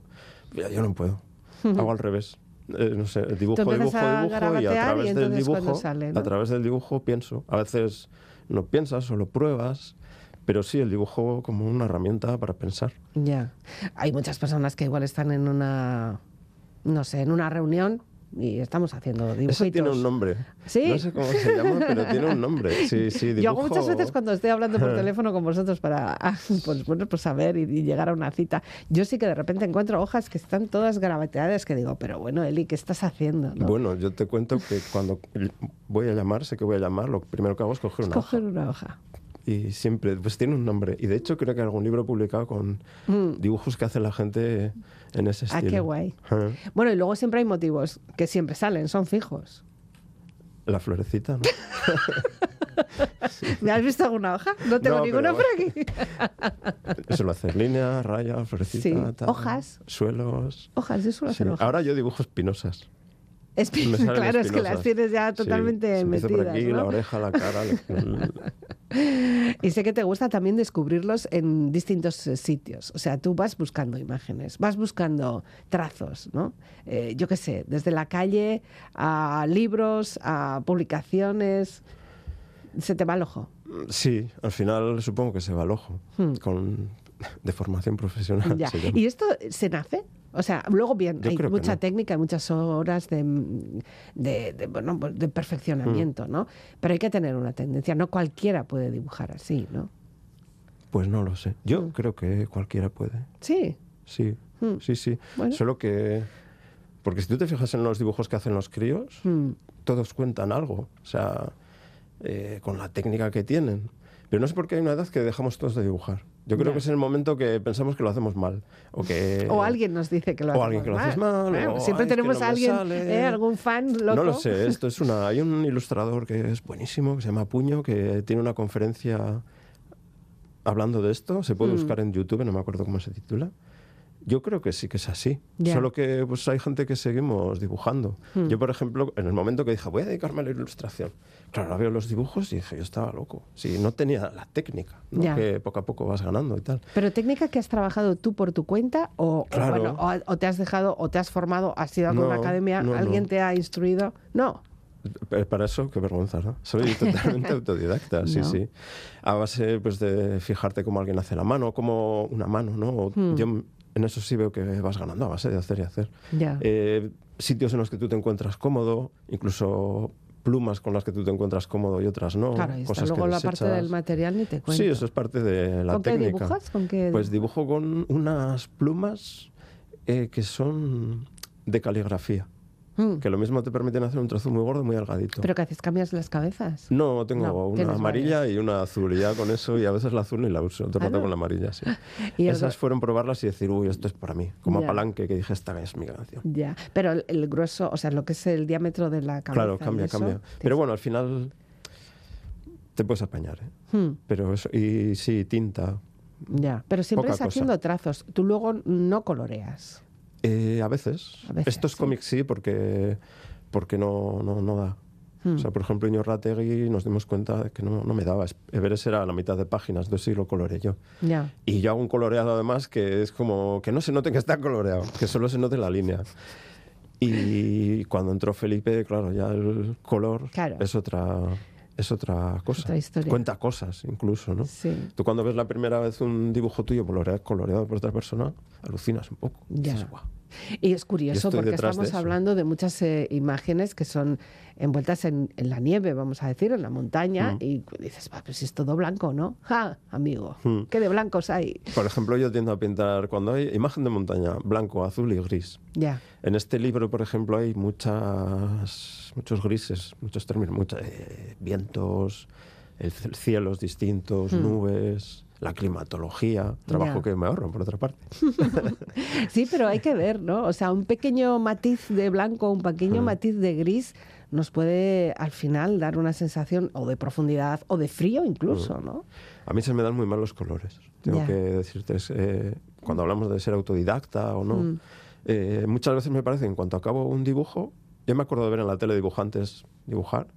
Ya, yo no puedo. Hago al revés. Eh, no sé, dibujo, dibujo, dibujo, y a través del dibujo, a través del dibujo pienso. A veces no piensas, solo pruebas. Pero sí, el dibujo como una herramienta para pensar. Ya. Hay muchas personas que igual están en una, no sé, en una reunión y estamos haciendo dibujitos. Eso tiene un nombre. ¿Sí? No sé cómo se llama, pero tiene un nombre. (laughs) Sí, sí, dibujo... Yo hago muchas veces cuando estoy hablando por (laughs) teléfono con vosotros para pues, bueno, pues saber y, llegar a una cita. Yo sí que de repente encuentro hojas que están todas gravateadas que digo, pero bueno, Eli, ¿qué estás haciendo? Bueno, yo te cuento que cuando voy a llamar, sé que voy a llamar, lo primero que hago es coger una coger hoja. una hoja y siempre, pues tiene un nombre. Y de hecho creo que hay algún libro publicado con mm. dibujos que hace la gente en ese estilo. Ah, qué guay. Bueno, y luego siempre hay motivos que siempre salen, son fijos. La florecita, ¿no? (laughs) ¿Me has visto alguna hoja? No tengo ninguna por aquí. Eso lo haces, línea, raya, florecita, hojas. Suelos. Hojas, yo suelo hacer hojas. Ahora yo dibujo espinosas. Claro, es que las tienes ya totalmente sí, metidas. Por aquí, la oreja, la cara. (laughs) y sé que te gusta también descubrirlos en distintos eh, sitios. O sea, tú vas buscando imágenes, vas buscando trazos, ¿no? Eh, yo qué sé, desde la calle a libros, a publicaciones. ¿Se te va el ojo? Sí, al final supongo que se va el ojo. Hmm. Con, de formación profesional. ¿Y esto se nace? O sea, luego bien, hay mucha técnica, hay muchas horas de, de, bueno, pues de perfeccionamiento, mm. ¿no? Pero hay que tener una tendencia. No cualquiera puede dibujar así, ¿no? Pues no lo sé. Yo mm. creo que cualquiera puede. Sí. Sí, mm. sí, sí. Solo que... Porque si tú te fijas en los dibujos que hacen los críos, todos cuentan algo. O sea, eh, con la técnica que tienen. Pero no sé por qué hay una edad que dejamos todos de dibujar. Yo creo Ya. que es el momento que pensamos que lo hacemos mal. O, que, O alguien nos dice que lo o alguien que lo mal. haces mal, Bueno, o, siempre "Ay, es que tenemos no a alguien, sale". ¿eh? algún fan loco. No lo sé, (laughs) esto es una. Hay un ilustrador que es buenísimo, que se llama Puño, que tiene una conferencia hablando de esto. Se Mm. puede buscar en YouTube, no me acuerdo cómo se titula. Yo creo que sí que es así. Ya. Solo que pues hay gente que seguimos dibujando. Hmm. Yo, por ejemplo, en el momento que dije, voy a dedicarme a la ilustración, claro, ahora veo los dibujos y dije, yo estaba loco. Sí, no tenía la técnica, ¿no? Que poco a poco vas ganando y tal. Pero técnica que has trabajado tú por tu cuenta o, Claro. bueno, o, o te has dejado o te has formado, has ido a alguna No, academia, no, alguien te ha instruido. No. Eh, Para eso, qué vergüenza, ¿no? Soy (laughs) totalmente autodidacta, sí, No. sí. A base pues, de fijarte cómo alguien hace la mano, como una mano, ¿no? Hmm. Yo en eso sí veo que vas ganando a base de hacer y hacer. Ya. Eh, sitios en los que tú te encuentras cómodo, incluso plumas con las que tú te encuentras cómodo y otras no. claro, y cosas que luego la parte del material ni te cuento. Sí, eso es parte de la ¿Con qué técnica. dibujas? ¿Con qué? Pues dibujo con unas plumas eh, que son de caligrafía, Mm. que lo mismo te permiten hacer un trozo muy gordo, muy delgadito. ¿Pero qué haces? ¿Cambias las cabezas? No, tengo No, una amarilla varias. y una azul, y ya con eso, y a veces la azul ni la uso, el Ah, rato ¿no? con la amarilla, sí. (laughs) Y el Esas fueron probarlas y decir, uy, esto es para mí, como Ya. Palanque, que dije, esta es mi canción. Ya, pero el, el grueso, o sea, lo que es el diámetro de la cabeza. Claro, cambia, eso, cambia. Pero bueno, al final te puedes apañar, ¿eh? Hmm, Pero eso, y sí, tinta. ya, pero siempre es cosa. haciendo trazos. Tú luego no coloreas. Eh, a veces. A veces, Estos sí. cómics sí, porque, porque no, no, no da. Hmm. O sea, por ejemplo, Iñorrategui nos dimos cuenta de que no, no me daba. Everest era la mitad de páginas, entonces sí lo coloreé yo. Ya. Y yo hago un coloreado además que es como que no se note que está coloreado, que solo se note la línea. Y cuando entró Felipe, claro, ya el color Claro. es otra es otra cosa. otra historia. Cuenta cosas incluso, ¿no? Sí. Tú cuando ves la primera vez un dibujo tuyo coloreado, coloreado por otra persona, alucinas un poco. Ya. Y es curioso porque de estamos hablando de muchas eh, imágenes que son envueltas en, en la nieve, vamos a decir, en la montaña, Mm. y dices, "Va, pues si es todo blanco, ¿no? ¡Ja, amigo! Mm. ¿Qué de blancos hay? Por ejemplo, yo tiendo a pintar cuando hay imagen de montaña, blanco, azul y gris. Ya. En este libro, por ejemplo, hay muchas, muchos grises, muchos términos, muchos eh, vientos, el cielos distintos, nubes, la climatología, trabajo Ya. que me ahorro, por otra parte. (laughs) Sí, pero hay que ver, ¿no? O sea, un pequeño matiz de blanco, un pequeño matiz de gris nos puede al final dar una sensación o de profundidad o de frío incluso, ¿no? A mí se me dan muy mal los colores. Tengo Ya. que decirte, es, eh, cuando hablamos de ser autodidacta o no, Mm. eh, muchas veces me parece, en cuanto acabo un dibujo, yo me acuerdo de ver en la tele dibujantes dibujar,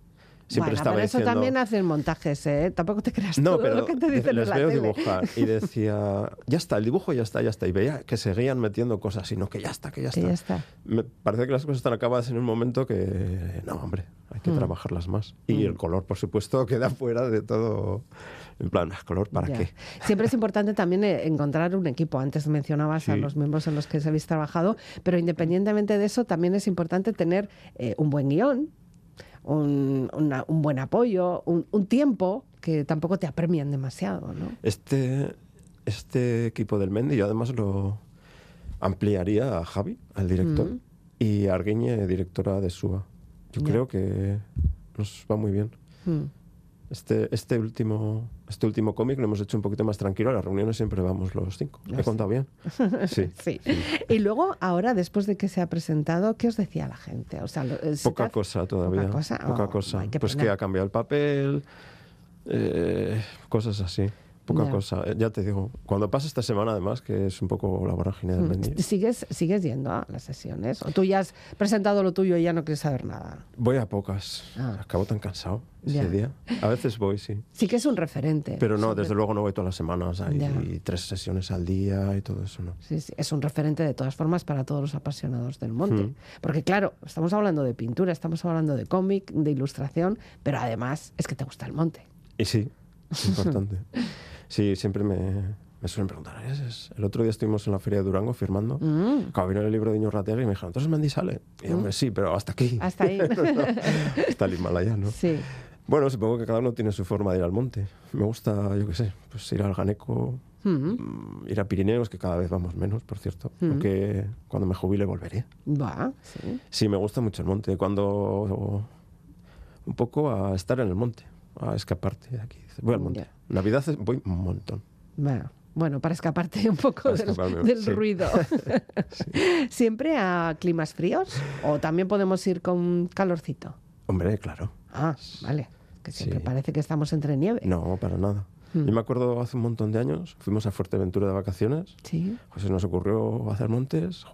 siempre bueno, estaba pero eso diciendo... también hacen montajes, ¿eh? Tampoco te creas No, todo pero lo que te dicen les en la veo tele. dibujar y (laughs) decía, ya está, el dibujo ya está, ya está. Y veía que seguían metiendo cosas, sino que ya está, que ya Que está. ya está. Me parece que las cosas están acabadas en un momento que, no, hombre, hay Mm. que trabajarlas más. Y el color, por supuesto, queda fuera de todo. En plan, ¿el color para Ya. qué? Siempre es (laughs) importante también eh, encontrar un equipo. Antes mencionabas a los miembros en los que habéis trabajado, pero independientemente de eso, también es importante tener eh, un buen guion, un, una- un buen apoyo, un, un tiempo que tampoco te apremian demasiado, ¿no? Este, este equipo del Mendy, yo además lo ampliaría a Javi, al director, Mm. y a Arguiñe, directora de SUA. Yo creo que nos va muy bien. Mm. Este, este último, este último cómic lo hemos hecho un poquito más tranquilo. A las reuniones siempre vamos los cinco. ¿He contado bien? (laughs) Sí. Sí. Y luego, ahora, después de que se ha presentado, ¿qué os decía la gente? O sea, lo- eh, ¿se Poca cosa todavía. Poca cosa. Poca Oh, cosa. pues que ha cambiado el papel, eh, cosas así. Poca Ya. cosa. Eh, Ya te digo, cuando pasa esta semana, además, que es un poco la vorágine del Mm. Mendy, ¿Sigues, ¿Sigues yendo a las sesiones? ¿O tú ya has presentado lo tuyo y ya no quieres saber nada? voy a pocas. Ah. Acabo tan cansado ese Ya. día. A veces voy, sí. Sí que es un referente. Pero no, desde luego no voy todas las semanas. Hay Ya. tres sesiones al día y todo eso, ¿no? Sí, sí, es un referente de todas formas para todos los apasionados del monte. Mm. Porque claro, estamos hablando de pintura, estamos hablando de cómic, de ilustración, pero además es que te gusta el monte. Y sí, es importante. (laughs) sí, siempre me, me suelen preguntar. ¿es- es? El otro día estuvimos en la feria de Durango firmando. Mm, Acabo vino el libro de Iñorrategui y me dijeron, entonces Mendy sale. Y yo, hombre, sí, pero hasta aquí. hasta ahí. (laughs) Hasta el Himalaya, ¿no? sí. Bueno, supongo que cada uno tiene su forma de ir al monte. Me gusta, yo qué sé, pues ir al Ganeco, Mm, mm, ir a Pirineos, que cada vez vamos menos, por cierto. Mm. Aunque cuando me jubile volveré. Va, sí. Sí, me gusta mucho el monte. Cuando un poco a estar en el monte, a escaparte de aquí. Voy al monte. Navidad es- voy un montón. Bueno, Bueno, para escaparte un poco del, ruido. (laughs) ¿Siempre a climas fríos? ¿O también podemos ir con calorcito? Hombre, claro. Ah, vale. Que siempre parece que estamos entre nieve. No, para nada. Hmm. Yo me acuerdo hace un montón de años, fuimos a Fuerteventura de vacaciones. Sí. José nos ocurrió hacer montes.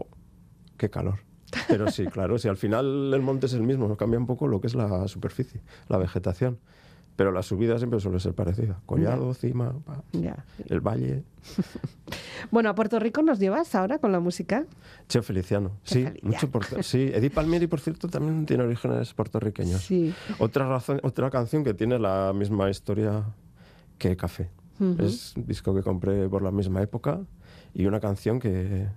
¡Qué calor! Pero sí, claro, si al final el monte es el mismo, cambia un poco lo que es la superficie, la vegetación. Pero la subida siempre suele ser parecida. Collado, cima, el valle. (laughs) bueno, a Puerto Rico nos llevas ahora con la música. Cheo Feliciano. sí, mucho sí. Edith Palmieri, por cierto, también tiene orígenes puertorriqueños. Sí. Otra, razón, otra canción que tiene la misma historia que Café. Es un disco que compré por la misma época y una canción que,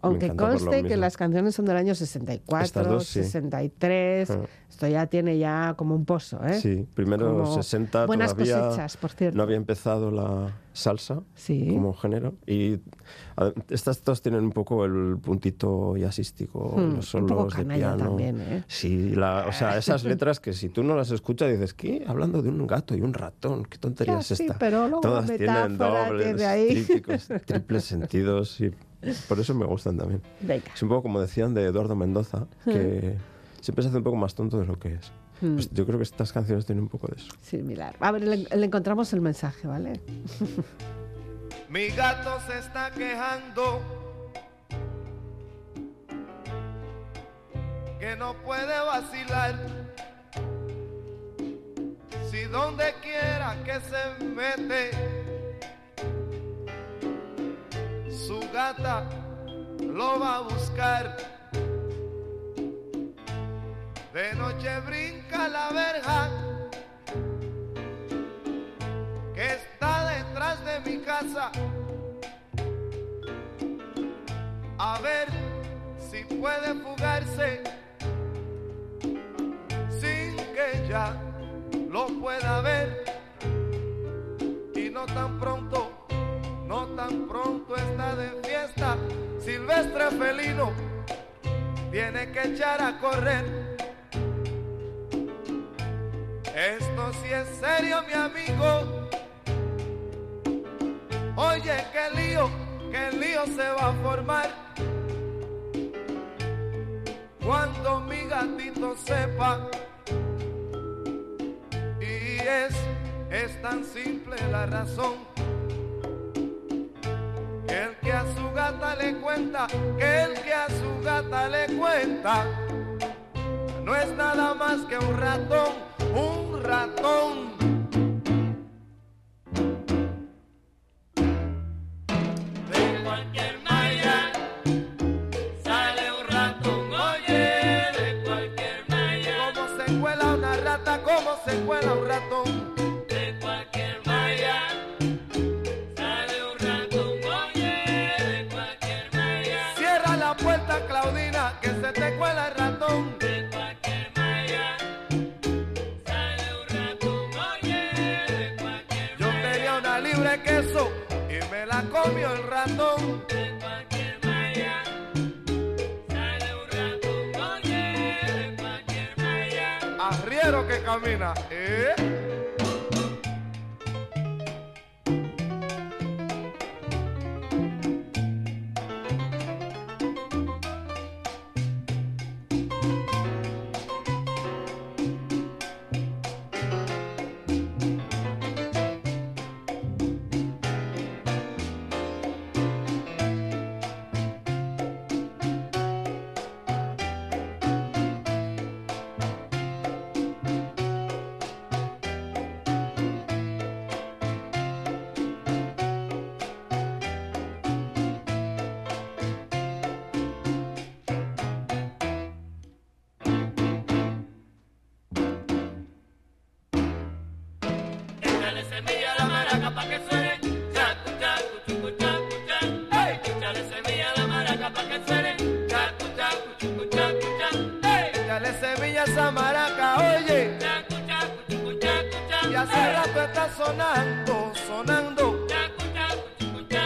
aunque conste que las canciones son del año 64, 63. Ah. Esto ya tiene ya como un pozo, ¿eh? Sí, primero 60 buenas todavía cosechas, por cierto. no había empezado la salsa como género y estas dos tienen un poco el puntito jazzístico, hmm, los solos de piano. También, ¿eh? Sí, o sea, esas letras que si tú no las escuchas dices, ¿qué? Hablando de un gato y un ratón, ¿qué tontería es esta? pero Todas tienen dobles, (laughs) triples sentidos y por eso me gustan también. Es un poco como decían de Eduardo Mendoza, que siempre se hace un poco más tonto de lo que es. Hmm. Pues yo creo que estas canciones tienen un poco de eso. Similar. A ver, le, encontramos el mensaje, ¿vale? (laughs) Mi gato se está quejando que no puede vacilar. Si donde quiera que se mete su gata lo va a buscar. De noche brinca la verja que está detrás de mi casa. A ver si puede fugarse sin que ella lo pueda ver y no tan pronto no tan pronto está de fiesta. Silvestre felino tiene que echar a correr. Esto sí es serio, mi amigo. Oye, qué lío, qué lío se va a formar. Cuando mi gatito sepa. Y es, es tan simple la razón gata le cuenta, que el que a su gata le cuenta, no es nada más que un ratón, un ratón. Arriero que camina, ¿eh? Semilla la maraca pa' que suene. Chacu, chacu. Hey. Semilla la maraca pa' que suene. Hey. Semilla oye. Chacu. Y hace rato está sonando, sonando. Chacu,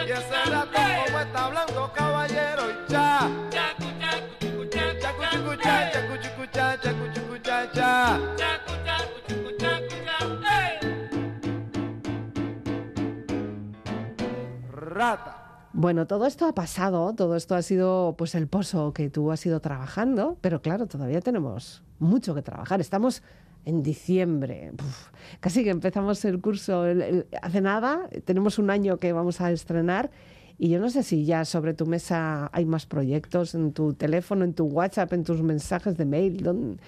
Y hace rato como está hablando caballero y cha. Bueno, todo esto ha pasado, todo esto ha sido pues el pozo que tú has ido trabajando, pero claro, todavía tenemos mucho que trabajar. Estamos en diciembre, casi que empezamos el curso hace nada, tenemos un año que vamos a estrenar y yo no sé si ya sobre tu mesa hay más proyectos en tu teléfono, en tu WhatsApp, en tus mensajes de mail.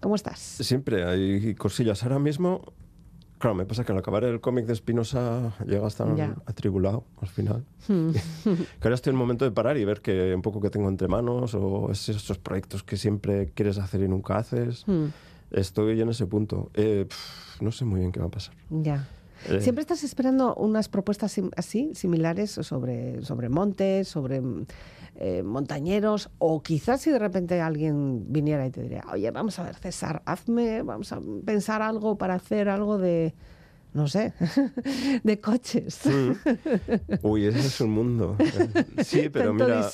¿Cómo estás? Siempre hay cosillas. Ahora mismo Claro, me pasa que al acabar el cómic de Espinosa llega a estar atribulado al final. Hmm. (laughs) que ahora estoy en el momento de parar y ver que un poco que tengo entre manos o esos proyectos que siempre quieres hacer y nunca haces. Hmm. Estoy en ese punto. Eh, no sé muy bien qué va a pasar. Ya. Eh. ¿Siempre estás esperando unas propuestas así, similares, sobre, sobre montes, sobre eh, montañeros? O quizás si de repente alguien viniera y te diría, oye, vamos a ver, César, hazme, vamos a pensar algo para hacer algo de, no sé, (laughs) de coches. Mm. Uy, ese es un mundo. (laughs) Sí, pero mira,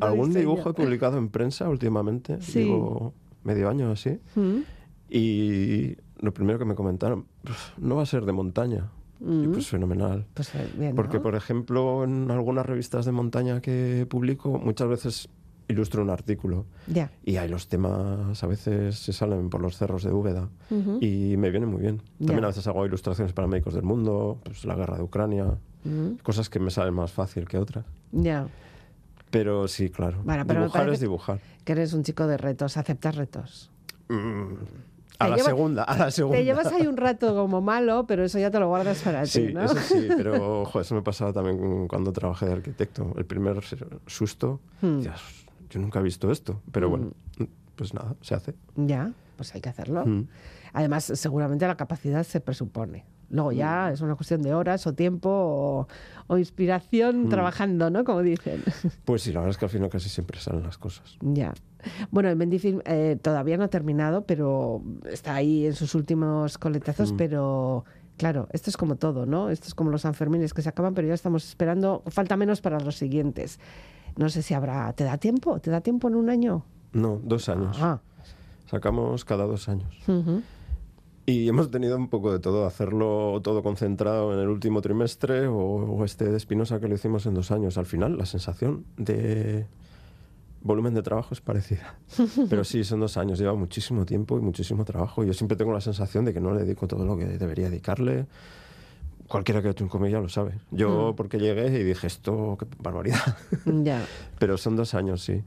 algún dibujo he publicado en prensa últimamente, digo, medio año así, mm. y lo primero que me comentaron, no va a ser de montaña. Y pues fenomenal. Pues eh, Porque, por ejemplo, en algunas revistas de montaña que publico, muchas veces ilustro un artículo. Y ahí los temas a veces se salen por los cerros de Úbeda. Y me viene muy bien. También a veces hago ilustraciones para médicos del mundo, pues la guerra de Ucrania, cosas que me salen más fácil que otras. Ya. Pero sí, claro. dibujar es dibujar. Que eres un chico de retos, aceptas retos. Mm, a la segunda, a la segunda. Te llevas ahí un rato como malo, pero eso ya te lo guardas para ti, ¿no? Eso sí, (laughs) pero ojo, eso me pasaba también cuando trabajé de arquitecto. El primer susto, hmm. yo nunca he visto esto, pero bueno, hmm. pues nada, se hace. Ya, pues hay que hacerlo. Hmm. Además, seguramente la capacidad se presupone. Luego ya es una cuestión de horas o tiempo o, inspiración trabajando, ¿no? Como dicen. (laughs) Pues sí, la verdad es que al final casi siempre salen las cosas. Ya. Bueno, el Mendifilm eh, todavía no ha terminado, pero está ahí en sus últimos coletazos, mm. pero claro, esto es como todo, ¿no? Esto es como los Sanfermines que se acaban, pero ya estamos esperando, falta menos para los siguientes. No sé si habrá, ¿te da tiempo? ¿Te da tiempo en un año? No, dos años. Ah. Sacamos cada dos años. Y hemos tenido un poco de todo, hacerlo todo concentrado en el último trimestre o, o este de Espinosa que lo hicimos en dos años. Al final, la sensación de volumen de trabajo es parecida. (laughs) Pero sí, son dos años, lleva muchísimo tiempo y muchísimo trabajo. Yo siempre tengo la sensación de que no le dedico todo lo que debería dedicarle. Cualquiera que ha hecho un comedia lo sabe. Yo, mm. porque llegué y dije, esto, qué barbaridad. Ya. (laughs) Pero son dos años, sí.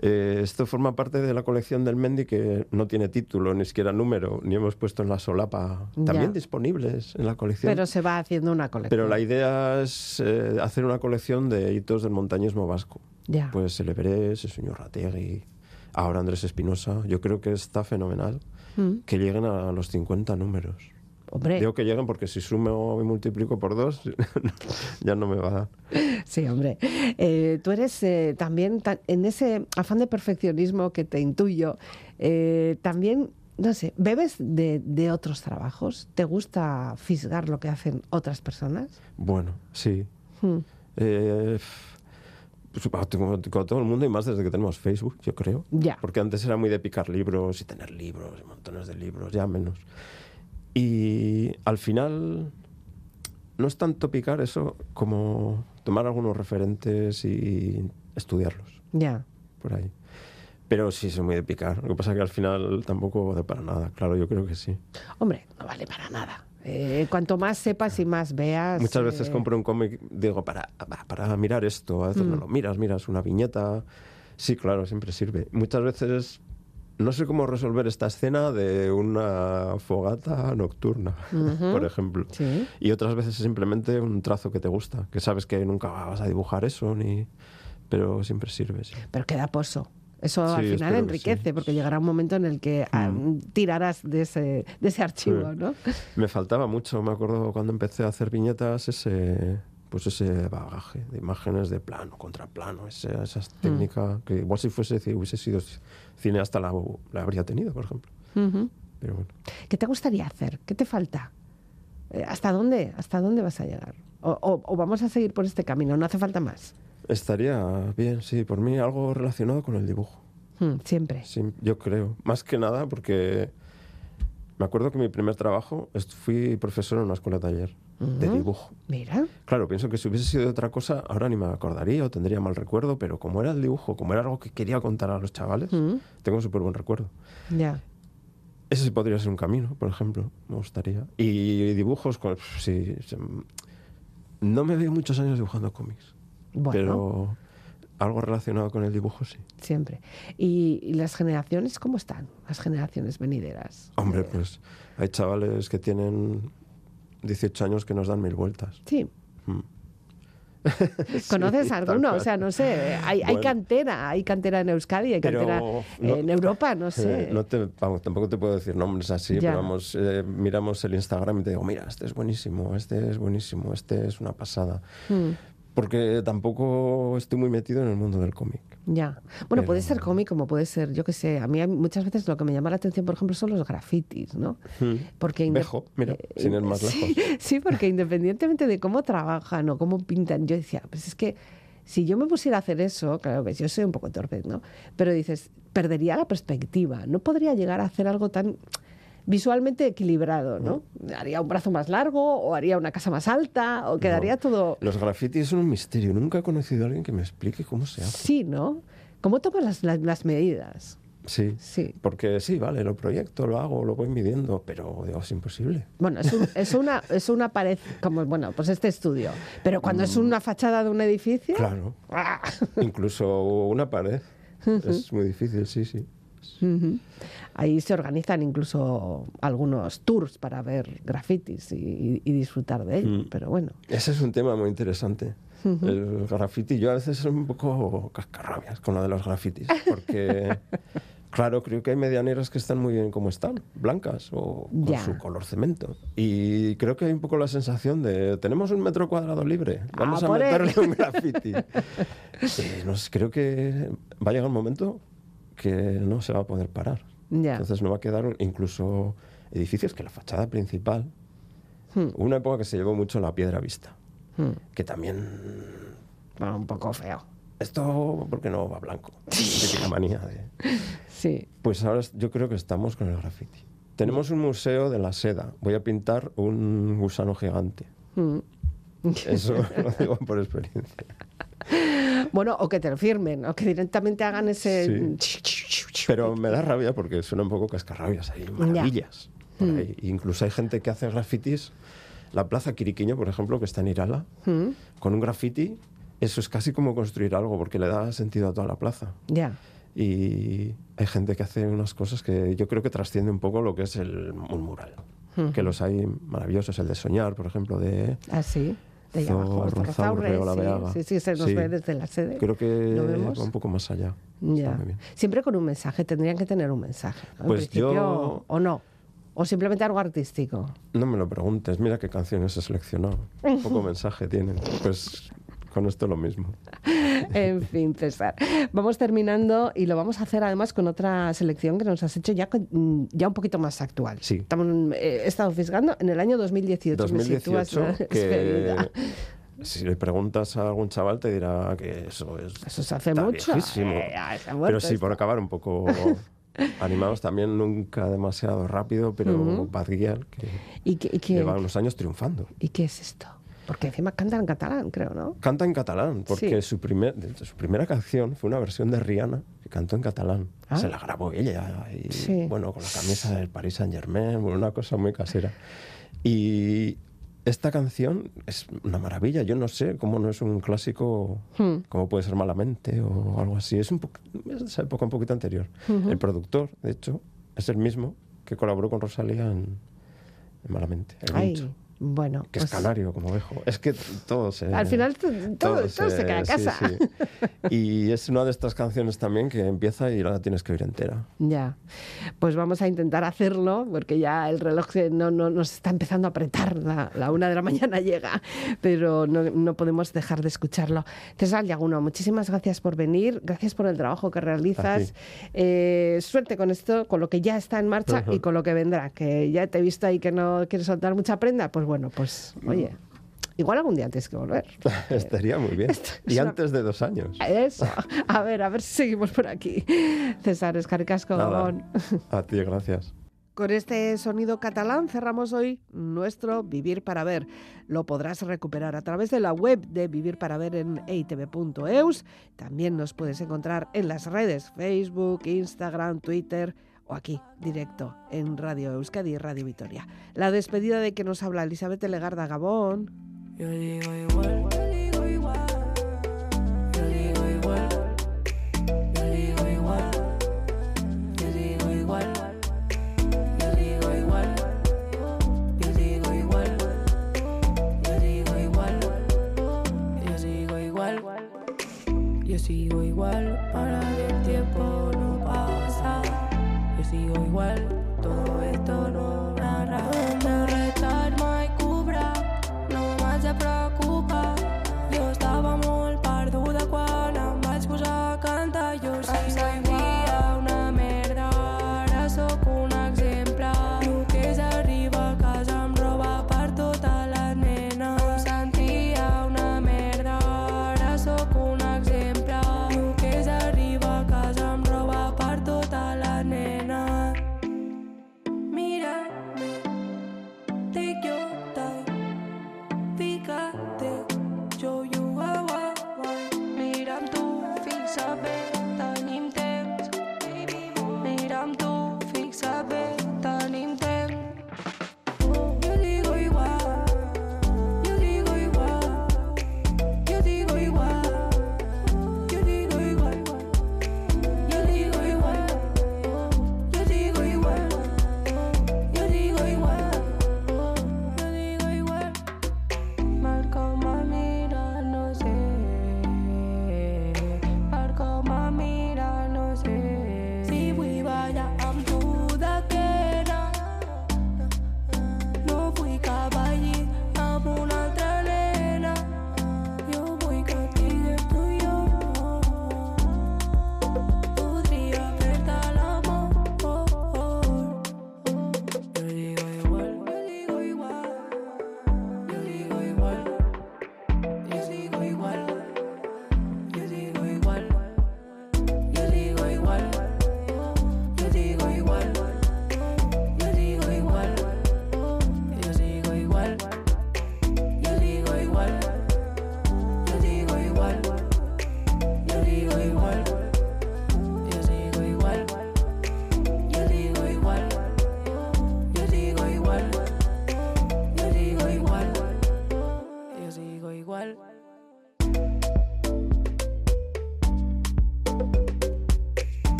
Eh, esto forma parte de la colección del Mendy que no tiene título, ni siquiera número, ni hemos puesto en la solapa. También disponibles en la colección. Pero se va haciendo una colección. Pero la idea es eh, hacer una colección de hitos del montañismo vasco. Pues el Everest, el señor Rategui, ahora Andrés Espinosa. Yo creo que está fenomenal mm. que lleguen a los 50 números. Hombre. Digo que lleguen porque si sumo y multiplico por dos, (laughs) ya no me va a dar. Sí, hombre. Eh, tú eres eh, también, en ese afán de perfeccionismo que te intuyo, eh, también, no sé, ¿bebes de, otros trabajos? ¿Te gusta fisgar lo que hacen otras personas? Bueno, sí. Hmm. Pues, con, todo el mundo y más desde que tenemos Facebook, yo creo. Ya. Porque antes era muy de picar libros y tener libros, montones de libros, ya menos. Y al final no es tanto picar eso como tomar algunos referentes y estudiarlos. Ya. Por ahí. Pero sí, soy muy de picar. Lo que pasa es que al final tampoco vale para nada. Claro, yo creo que sí. Hombre, no vale para nada. Eh, cuanto más sepas y más veas. Muchas veces eh, compro un cómic, digo, para, para mirar esto, a veces no mm. lo miras, miras una viñeta. Sí, claro, siempre sirve. Muchas veces no sé cómo resolver esta escena de una fogata nocturna, por ejemplo. Y otras veces es simplemente un trazo que te gusta, que sabes que nunca vas a dibujar eso, ni pero siempre sirve. Pero queda pozo. Eso al final enriquece, porque llegará un momento en el que ah, mm. tirarás de ese, de ese archivo, ¿no? Me faltaba mucho, me acuerdo cuando empecé a hacer viñetas, ese pues ese bagaje de imágenes de plano, contraplano, esa, esa mm. técnica que igual si fuese si hubiese sido cineasta la, la habría tenido, por ejemplo. Pero bueno. ¿Qué te gustaría hacer? ¿Qué te falta? Eh, ¿Hasta dónde? ¿Hasta dónde vas a llegar? O, o vamos a seguir por este camino? ¿No hace falta más? Estaría bien, sí, por mí algo relacionado con el dibujo. Hmm, siempre. Sí, yo creo. Más que nada porque me acuerdo que mi primer trabajo fui profesor en una escuela taller. De dibujo. Mira. Claro, pienso que si hubiese sido otra cosa, ahora ni me acordaría o tendría mal recuerdo, pero como era el dibujo, como era algo que quería contar a los chavales, tengo súper buen recuerdo. Ya. Ese sí podría ser un camino, por ejemplo, me gustaría. Y dibujos, pues, sí, no me veo muchos años dibujando cómics, bueno. pero algo relacionado con el dibujo sí. Siempre. ¿Y, las generaciones cómo están? Las generaciones venideras. Hombre, pues hay chavales que tienen 18 años que nos dan mil vueltas. Sí. Mm. (laughs) ¿Conoces alguno? O sea, no sé, hay, hay, cantera, hay cantera en Euskadi, hay cantera en Europa, no sé. no te, tampoco te puedo decir nombres así, pero vamos, eh, miramos el Instagram y te digo, mira, este es buenísimo, este es buenísimo, este es una pasada. Hmm porque tampoco estoy muy metido en el mundo del cómic. Ya. Bueno, puede ser cómic como puede ser, yo qué sé. A mí muchas veces lo que me llama la atención, por ejemplo, son los grafitis, ¿no? Hmm. Porque mira, eh, sin ir más (laughs) lejos. Sí, porque (laughs) independientemente de cómo trabajan o cómo pintan, yo decía, pues es que si yo me pusiera a hacer eso, claro que yo soy un poco torpe, ¿no? Pero dices, perdería la perspectiva. No podría llegar a hacer algo tan visualmente equilibrado, ¿no? Haría un brazo más largo o haría una casa más alta o quedaría todo... Los grafitis son un misterio. Nunca he conocido a alguien que me explique cómo se hace. Sí, ¿no? ¿Cómo tomas las, medidas? Sí, sí, porque sí, vale, lo proyecto, lo hago, lo voy midiendo, pero es imposible. Bueno, es, una, es una pared, como, bueno, pues este estudio, pero cuando es mm. una fachada de un edificio... Claro, ¡ah! incluso una pared, es muy difícil, sí, sí. Ahí se organizan incluso algunos tours para ver grafitis y, disfrutar de ellos, mm. pero bueno. Ese es un tema muy interesante. El graffiti, yo a veces soy un poco cascarrabias con lo de los grafitis, porque (laughs) claro, creo que hay medianeras que están muy bien como están, blancas o con su color cemento. Y creo que hay un poco la sensación de, tenemos un metro cuadrado libre, vamos a meterle un graffiti. (laughs) no creo que va a llegar un momento que no se va a poder parar. Entonces no va a quedar incluso edificios que la fachada principal. Hmm. Una época que se llevó mucho la piedra vista, hmm. que también... Va un poco feo. Esto, porque no va blanco? (laughs) Típica manía Sí. Pues ahora yo creo que estamos con el graffiti. Tenemos un museo de la seda. Voy a pintar un gusano gigante. Hmm. Eso (laughs) lo digo por experiencia. Bueno, o que te lo firmen, o que directamente hagan ese... Pero (laughs) me da rabia porque suena un poco cascarrabias, hay maravillas. Mm. Incluso hay gente que hace grafitis. La Plaza Quiriquiño, por ejemplo, que está en Irala, mm. con un graffiti, eso es casi como construir algo porque le da sentido a toda la plaza. Ya. Y hay gente que hace unas cosas que yo creo que trasciende un poco lo que es el, un mural. Que los hay maravillosos, el de soñar, por ejemplo, de... Ah, sí de allá abajo, sí, sí, sí, se nos ve desde la sede. Creo que va un poco más allá. Ya. Siempre con un mensaje, tendrían que tener un mensaje. Pues yo... ¿O no? ¿O simplemente algo artístico? No me lo preguntes, mira qué canciones he seleccionado. (laughs) Poco mensaje tienen. Pues con esto lo mismo. (laughs) en fin, César. Vamos terminando y lo vamos a hacer además con otra selección que nos has hecho ya, mm, ya un poquito más actual. Sí. Estamos, eh, he estado fisgando en el año 2018. 2018 (laughs) que... Si le preguntas a algún chaval te dirá que eso es... Eso se hace mucho. Eh, pero sí, por acabar un poco... (laughs) animados también, nunca demasiado rápido, pero uh que, ¿Y que, lleva unos años triunfando. ¿Y qué es esto? Porque encima canta en catalán, creo, ¿no? Canta en catalán, porque su, primer, su primera canción fue una versión de Rihanna que cantó en catalán. Ah. Se la grabó ella, y, bueno, con la camisa del Paris Saint Germain, una cosa muy casera. Y esta canción es una maravilla. Yo no sé cómo no es un clásico, hmm. como puede ser Malamente o algo así. Es, un es de esa época un poquito anterior. El productor, de hecho, es el mismo que colaboró con Rosalía en, Malamente. El bueno, que es pues canario, como dejo. Es que todo se. Al final todo, se, queda a casa. (laughs) Y es una de estas canciones también que empieza y la tienes que oír entera. Ya. Pues vamos a intentar hacerlo, porque ya el reloj no, no nos está empezando a apretar. La, la, una de la (laughs) mañana llega, pero no, no podemos dejar de escucharlo. César Yaguno, muchísimas gracias por venir. Gracias por el trabajo que realizas. Eh, suerte con esto, con lo que ya está en marcha y con lo que vendrá. Que ya te he visto ahí que no quieres soltar mucha prenda. Pues bueno, pues oye. Igual algún día tienes que volver. (laughs) Estaría muy bien. y antes de dos años. Eso. A ver, a ver si seguimos por aquí. César Escaricasco. A ti, gracias. Con este sonido catalán cerramos hoy nuestro Vivir para Ver. Lo podrás recuperar a través de la web de Vivir para Ver en eitv.eus. También nos puedes encontrar en las redes Facebook, Instagram, Twitter o aquí, directo, en Radio Euskadi y Radio Vitoria. La despedida de que nos habla Elizabeth Legarda Gabón. Yo digo igual. sigo igual,